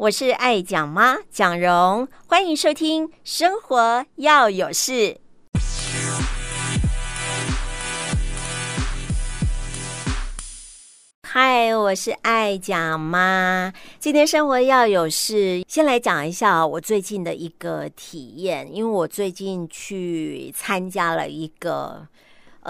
我是爱讲妈蒋蓉，欢迎收听《生活要有事》。嗨，我是爱讲妈。今天生活要有事，先来讲一下我最近的一个体验，因为我最近去参加了一个。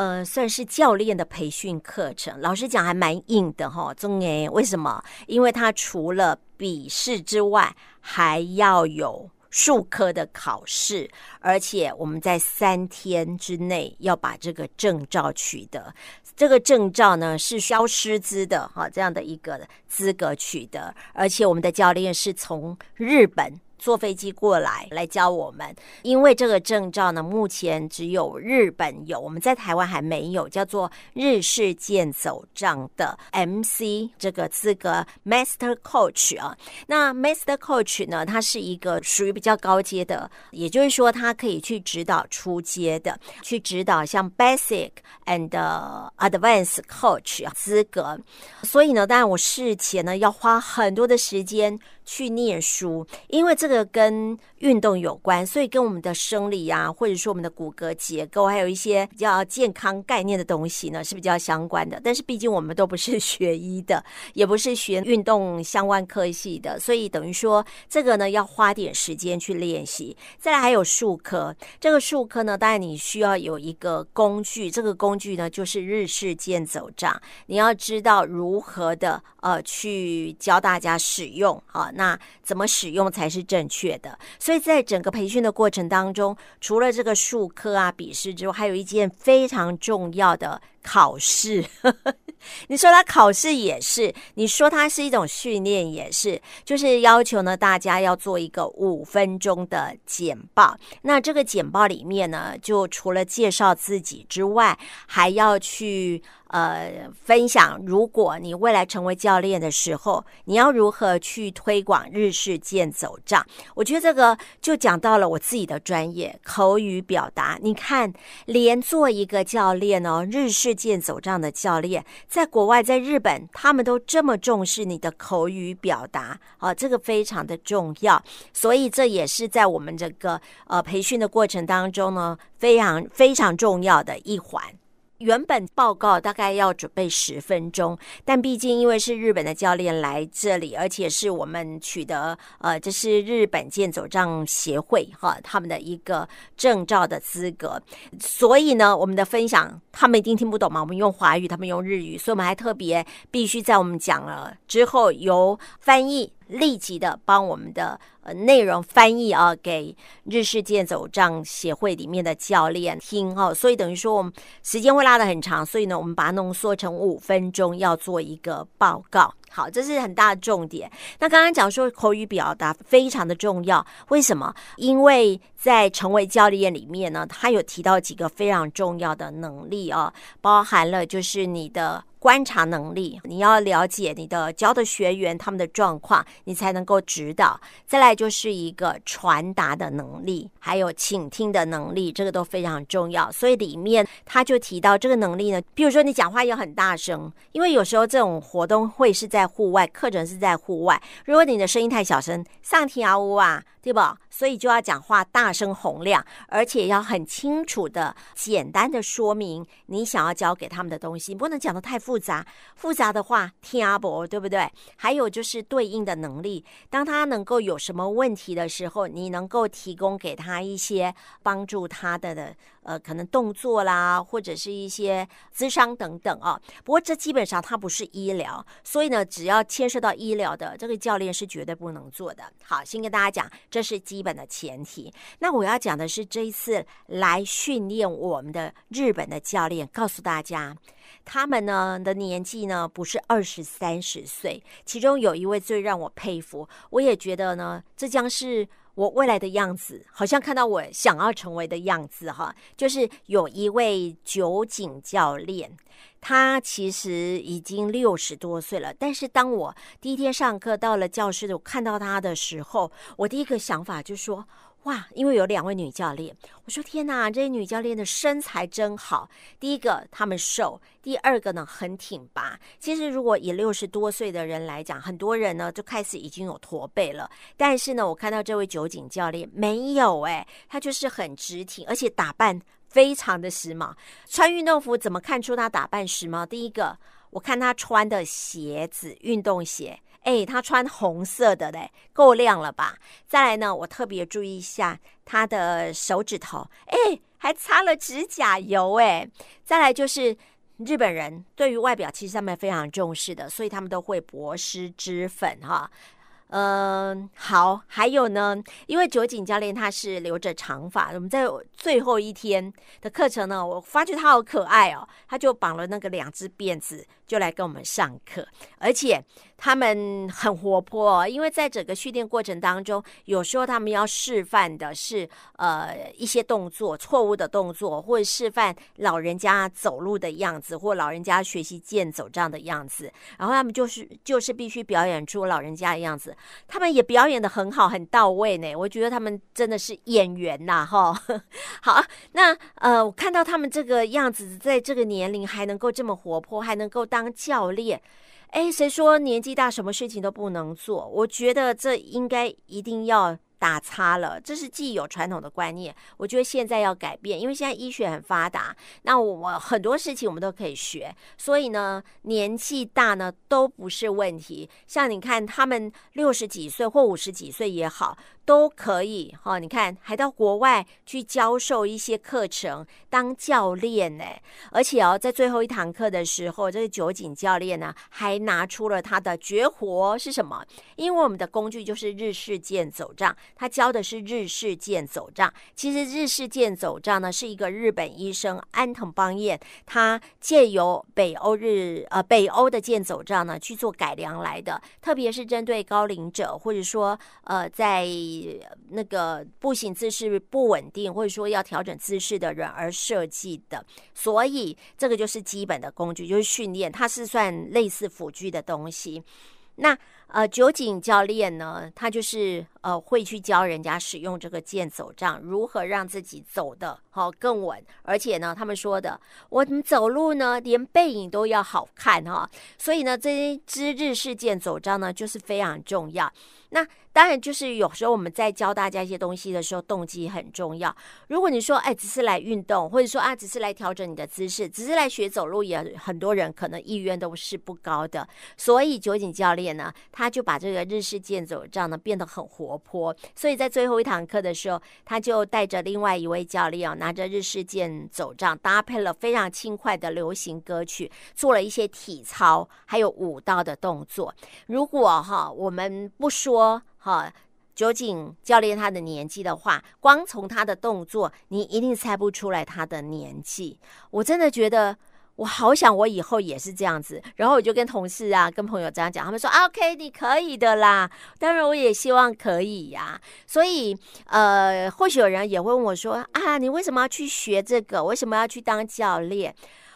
呃，算是教练的培训课程，老实讲还蛮硬的哈。中诶，为什么？因为他除了笔试之外，还要有术科的考试，而且我们在三天之内要把这个证照取得。这个证照呢是教师资的哈，这样的一个资格取得，而且我们的教练是从日本。坐飞机过来来教我们，因为这个证照呢，目前只有日本有，我们在台湾还没有，叫做日式健走杖的 MC 这个资格，Master Coach 啊。那 Master Coach 呢，它是一个属于比较高阶的，也就是说，它可以去指导初阶的，去指导像 Basic and Advanced Coach 资格。所以呢，当然我事前呢要花很多的时间。去念书，因为这个跟运动有关，所以跟我们的生理啊，或者说我们的骨骼结构，还有一些比较健康概念的东西呢，是比较相关的。但是毕竟我们都不是学医的，也不是学运动相关科系的，所以等于说这个呢要花点时间去练习。再来还有术科，这个术科呢，当然你需要有一个工具，这个工具呢就是日式健走杖，你要知道如何的呃去教大家使用啊。那怎么使用才是正确的？所以在整个培训的过程当中，除了这个术科啊、笔试之外，还有一件非常重要的考试。你说它考试也是，你说它是一种训练也是，就是要求呢大家要做一个五分钟的简报。那这个简报里面呢，就除了介绍自己之外，还要去。呃，分享如果你未来成为教练的时候，你要如何去推广日式健走杖？我觉得这个就讲到了我自己的专业口语表达。你看，连做一个教练哦，日式健走杖的教练，在国外，在日本，他们都这么重视你的口语表达啊，这个非常的重要。所以这也是在我们这个呃培训的过程当中呢，非常非常重要的一环。原本报告大概要准备十分钟，但毕竟因为是日本的教练来这里，而且是我们取得呃，这是日本健走杖协会哈他们的一个证照的资格，所以呢，我们的分享他们一定听不懂嘛，我们用华语，他们用日语，所以我们还特别必须在我们讲了之后由翻译。立即的帮我们的内容翻译啊，给日式健走杖协会里面的教练听哦，所以等于说我们时间会拉得很长，所以呢，我们把它浓缩成五分钟要做一个报告。好，这是很大的重点。那刚刚讲说口语表达非常的重要，为什么？因为在成为教练里面呢，他有提到几个非常重要的能力啊，包含了就是你的。观察能力，你要了解你的教的学员他们的状况，你才能够指导。再来就是一个传达的能力，还有倾听的能力，这个都非常重要。所以里面他就提到这个能力呢，比如说你讲话要很大声，因为有时候这种活动会是在户外，课程是在户外，如果你的声音太小声，上天啊呜啊。对吧？所以就要讲话大声洪亮，而且要很清楚的、简单的说明你想要教给他们的东西，不能讲的太复复杂。复杂的话听阿伯，对不对？还有就是对应的能力，当他能够有什么问题的时候，你能够提供给他一些帮助他的的。呃，可能动作啦，或者是一些智商等等啊。不过这基本上它不是医疗，所以呢，只要牵涉到医疗的，这个教练是绝对不能做的。好，先跟大家讲，这是基本的前提。那我要讲的是这一次来训练我们的日本的教练，告诉大家，他们呢的年纪呢不是二十三十岁，其中有一位最让我佩服，我也觉得呢，这将是。我未来的样子，好像看到我想要成为的样子哈，就是有一位酒井教练，他其实已经六十多岁了。但是当我第一天上课到了教室，我看到他的时候，我第一个想法就说：哇，因为有两位女教练，我说天哪，这些女教练的身材真好。第一个，她们瘦；第二个呢，很挺拔。其实，如果以六十多岁的人来讲，很多人呢就开始已经有驼背了。但是呢，我看到这位酒井教练没有哎，她就是很直挺，而且打扮非常的时髦。穿运动服怎么看出她打扮时髦？第一个，我看她穿的鞋子，运动鞋。哎，他穿红色的嘞，够亮了吧？再来呢，我特别注意一下他的手指头，哎，还擦了指甲油哎。再来就是日本人对于外表其实他们非常重视的，所以他们都会薄施脂粉哈。嗯，好，还有呢，因为酒井教练他是留着长发，我们在最后一天的课程呢，我发觉他好可爱哦，他就绑了那个两只辫子，就来跟我们上课，而且。他们很活泼，因为在整个训练过程当中，有时候他们要示范的是呃一些动作，错误的动作，或者示范老人家走路的样子，或老人家学习健走这样的样子。然后他们就是就是必须表演出老人家的样子，他们也表演的很好，很到位呢。我觉得他们真的是演员呐，哈。好，那呃，我看到他们这个样子，在这个年龄还能够这么活泼，还能够当教练。哎，谁说年纪大什么事情都不能做？我觉得这应该一定要打叉了。这是既有传统的观念，我觉得现在要改变，因为现在医学很发达，那我很多事情我们都可以学，所以呢，年纪大呢都不是问题。像你看，他们六十几岁或五十几岁也好。都可以哈、你看还到国外去教授一些课程，当教练呢。而且哦，在最后一堂课的时候，这个酒井教练呢，还拿出了他的绝活是什么？因为我们的工具就是日式健走杖，他教的是日式健走杖。其实日式健走杖呢，是一个日本医生安藤邦彦，他借由北欧日呃北欧的健走杖呢去做改良来的，特别是针对高龄者或者说呃在。那个步行姿势不稳定，或者说要调整姿势的人而设计的，所以这个就是基本的工具，就是训练，它是算类似辅具的东西。那呃，酒井教练呢，他就是呃会去教人家使用这个健走杖，如何让自己走的好、更稳，而且呢，他们说的，我们走路呢，连背影都要好看哈、所以呢，这一支日式健走杖呢，就是非常重要。那当然，就是有时候我们在教大家一些东西的时候，动机很重要。如果你说，哎，只是来运动，或者说啊，只是来调整你的姿势，只是来学走路，也很多人可能意愿都是不高的。所以酒井教练呢，他就把这个日式健走杖呢变得很活泼。所以在最后一堂课的时候，他就带着另外一位教练啊，拿着日式健走杖，搭配了非常轻快的流行歌曲，做了一些体操还有舞蹈的动作。如果哈，我们不说。说好，酒井教练他的年纪的话，光从他的动作，你一定猜不出来他的年纪。我真的觉得，我好想我以后也是这样子。然后我就跟同事啊、跟朋友这样讲，他们说：“OK，你可以的啦。”当然，我也希望可以呀、所以，呃，或许有人也会问我说：“啊，你为什么要去学这个？为什么要去当教练？”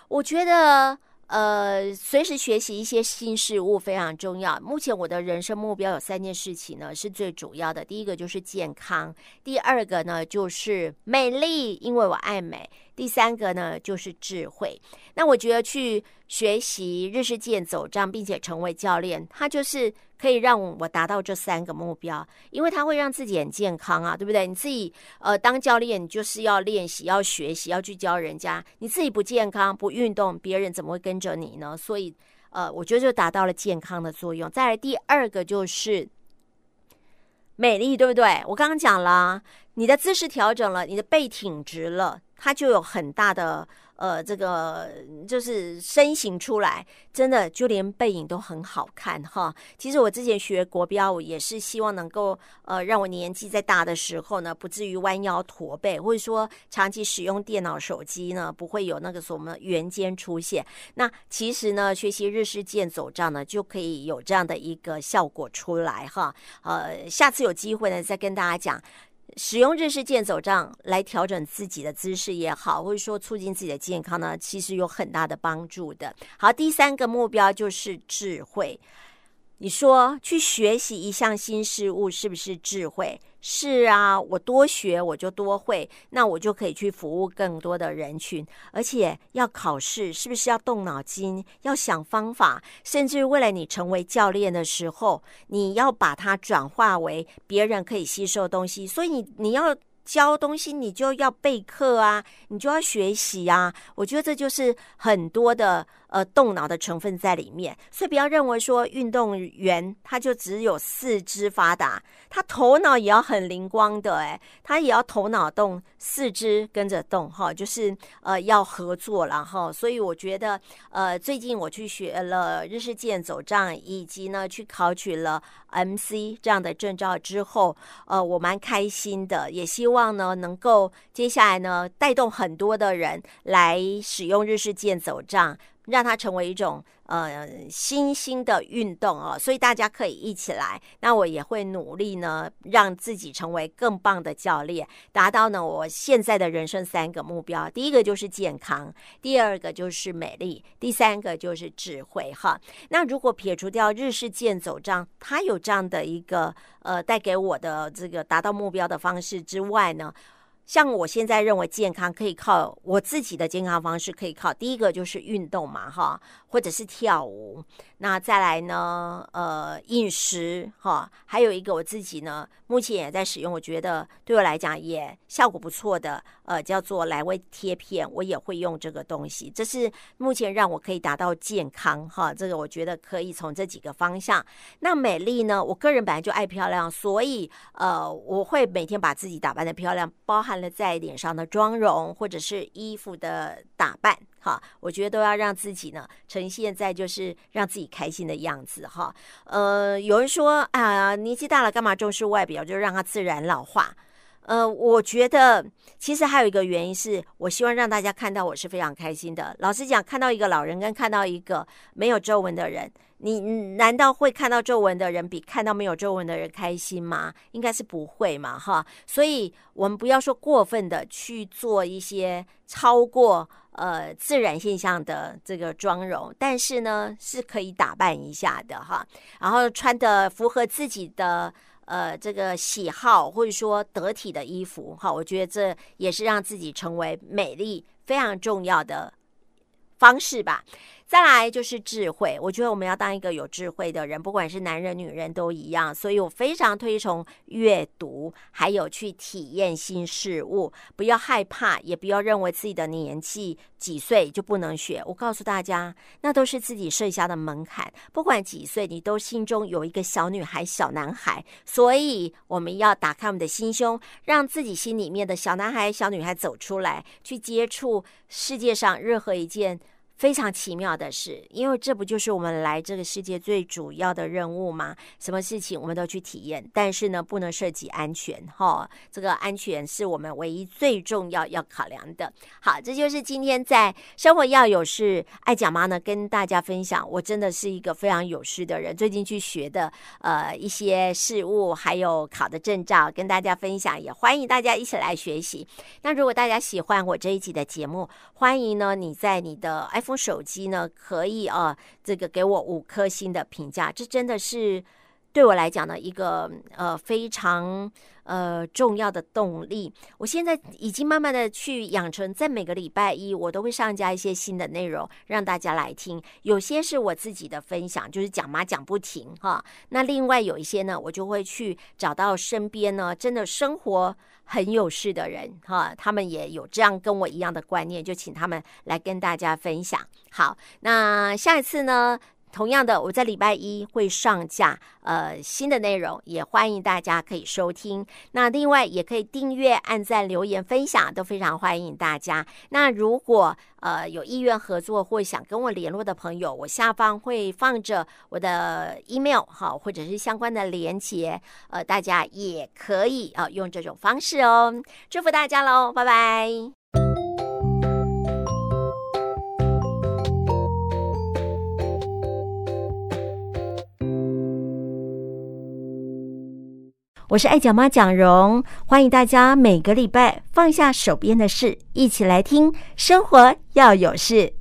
我觉得。呃，随时学习一些新事物非常重要。目前我的人生目标有三件事情呢，是最主要的。第一个就是健康，第二个呢就是美丽，因为我爱美。第三个呢，就是智慧。那我觉得去学习日式健走杖，并且成为教练，它就是可以让我达到这三个目标，因为它会让自己很健康啊，对不对？你自己呃当教练，你就是要练习、要学习、要去教人家。你自己不健康、不运动，别人怎么会跟着你呢？所以呃，我觉得就达到了健康的作用。再来第二个就是美丽，对不对？我刚刚讲了，你的姿势调整了，你的背挺直了。它就有很大的呃，这个就是身形出来，真的就连背影都很好看哈。其实我之前学国标舞也是希望能够呃，让我年纪再大的时候呢，不至于弯腰驼背，或者说长期使用电脑手机呢，不会有那个什么圆肩出现。那其实呢，学习日式健走杖呢，就可以有这样的一个效果出来哈。呃，下次有机会呢，再跟大家讲。使用日式健走杖来调整自己的姿势也好，或者说促进自己的健康呢，其实有很大的帮助的。好，第三个目标就是智慧。你说去学习一项新事物是不是智慧？是啊，我多学我就多会，那我就可以去服务更多的人群。而且要考试，是不是要动脑筋，要想方法？甚至未来你成为教练的时候，你要把它转化为别人可以吸收的东西。所以你你要教东西，你就要备课啊，你就要学习啊。我觉得这就是很多的。呃，动脑的成分在里面，所以不要认为说运动员他就只有四肢发达，他头脑也要很灵光的，诶，他也要头脑动，四肢跟着动，哈，就是呃要合作了哈。所以我觉得，呃，最近我去学了日式健走杖，以及呢去考取了 MC 这样的证照之后，呃，我蛮开心的，也希望呢能够接下来呢带动很多的人来使用日式健走杖。让它成为一种呃新兴的运动哦，所以大家可以一起来。那我也会努力呢，让自己成为更棒的教练，达到呢我现在的人生三个目标。第一个就是健康，第二个就是美丽，第三个就是智慧哈。那如果撇除掉日式健走杖，它有这样的一个呃带给我的这个达到目标的方式之外呢？像我现在认为健康可以靠我自己的健康方式，可以靠第一个就是运动嘛，哈，或者是跳舞。那再来呢，呃，饮食哈，还有一个我自己呢，目前也在使用，我觉得对我来讲也效果不错的，呃，叫做莱威贴片，我也会用这个东西。这是目前让我可以达到健康哈，这个我觉得可以从这几个方向。那美丽呢，我个人本来就爱漂亮，所以呃，我会每天把自己打扮的漂亮，包含了。在脸上的妆容，或者是衣服的打扮，好，我觉得都要让自己呢呈现在就是让自己开心的样子，哈。呃，有人说啊，年纪大了干嘛重视外表，就让它自然老化。呃，我觉得其实还有一个原因是，我希望让大家看到我是非常开心的。老实讲，看到一个老人跟看到一个没有皱纹的人，你难道会看到皱纹的人比看到没有皱纹的人开心吗？应该是不会嘛，哈。所以我们不要说过分的去做一些超过呃自然现象的这个妆容，但是呢是可以打扮一下的哈，然后穿的符合自己的。呃，这个喜好或者说得体的衣服，哈，我觉得这也是让自己成为美丽非常重要的方式吧。再来就是智慧，我觉得我们要当一个有智慧的人，不管是男人女人都一样。所以我非常推崇阅读，还有去体验新事物，不要害怕，也不要认为自己的年纪几岁就不能学。我告诉大家，那都是自己设下的门槛。不管几岁，你都心中有一个小女孩、小男孩。所以我们要打开我们的心胸，让自己心里面的小男孩、小女孩走出来，去接触世界上任何一件。非常奇妙的是，因为这不就是我们来这个世界最主要的任务吗？什么事情我们都去体验，但是呢，不能涉及安全哈。这个安全是我们唯一最重要要考量的。好，这就是今天在生活要有事，爱讲妈呢跟大家分享。我真的是一个非常有事的人，最近去学的呃一些事物，还有考的证照，跟大家分享，也欢迎大家一起来学习。那如果大家喜欢我这一集的节目，欢迎呢你在你的这部手机呢，可以啊，这个给我五颗星的评价，这真的是对我来讲呢一个呃非常呃重要的动力。我现在已经慢慢的去养成，在每个礼拜一我都会上架一些新的内容，让大家来听。有些是我自己的分享，就是讲嘛讲不停哈。那另外有一些呢，我就会去找到身边呢，真的生活。很有事的人哈，他们也有这样跟我一样的观念，就请他们来跟大家分享。好，那下一次呢？同样的，我在礼拜一会上架呃新的内容，也欢迎大家可以收听。那另外也可以订阅、按赞、留言、分享，都非常欢迎大家。那如果呃有意愿合作或想跟我联络的朋友，我下方会放着我的 email 哈，或者是相关的连结，呃，大家也可以啊、呃、用这种方式哦。祝福大家喽，拜拜。我是爱讲妈蒋蓉，欢迎大家每个礼拜放下手边的事，一起来听生活要有事。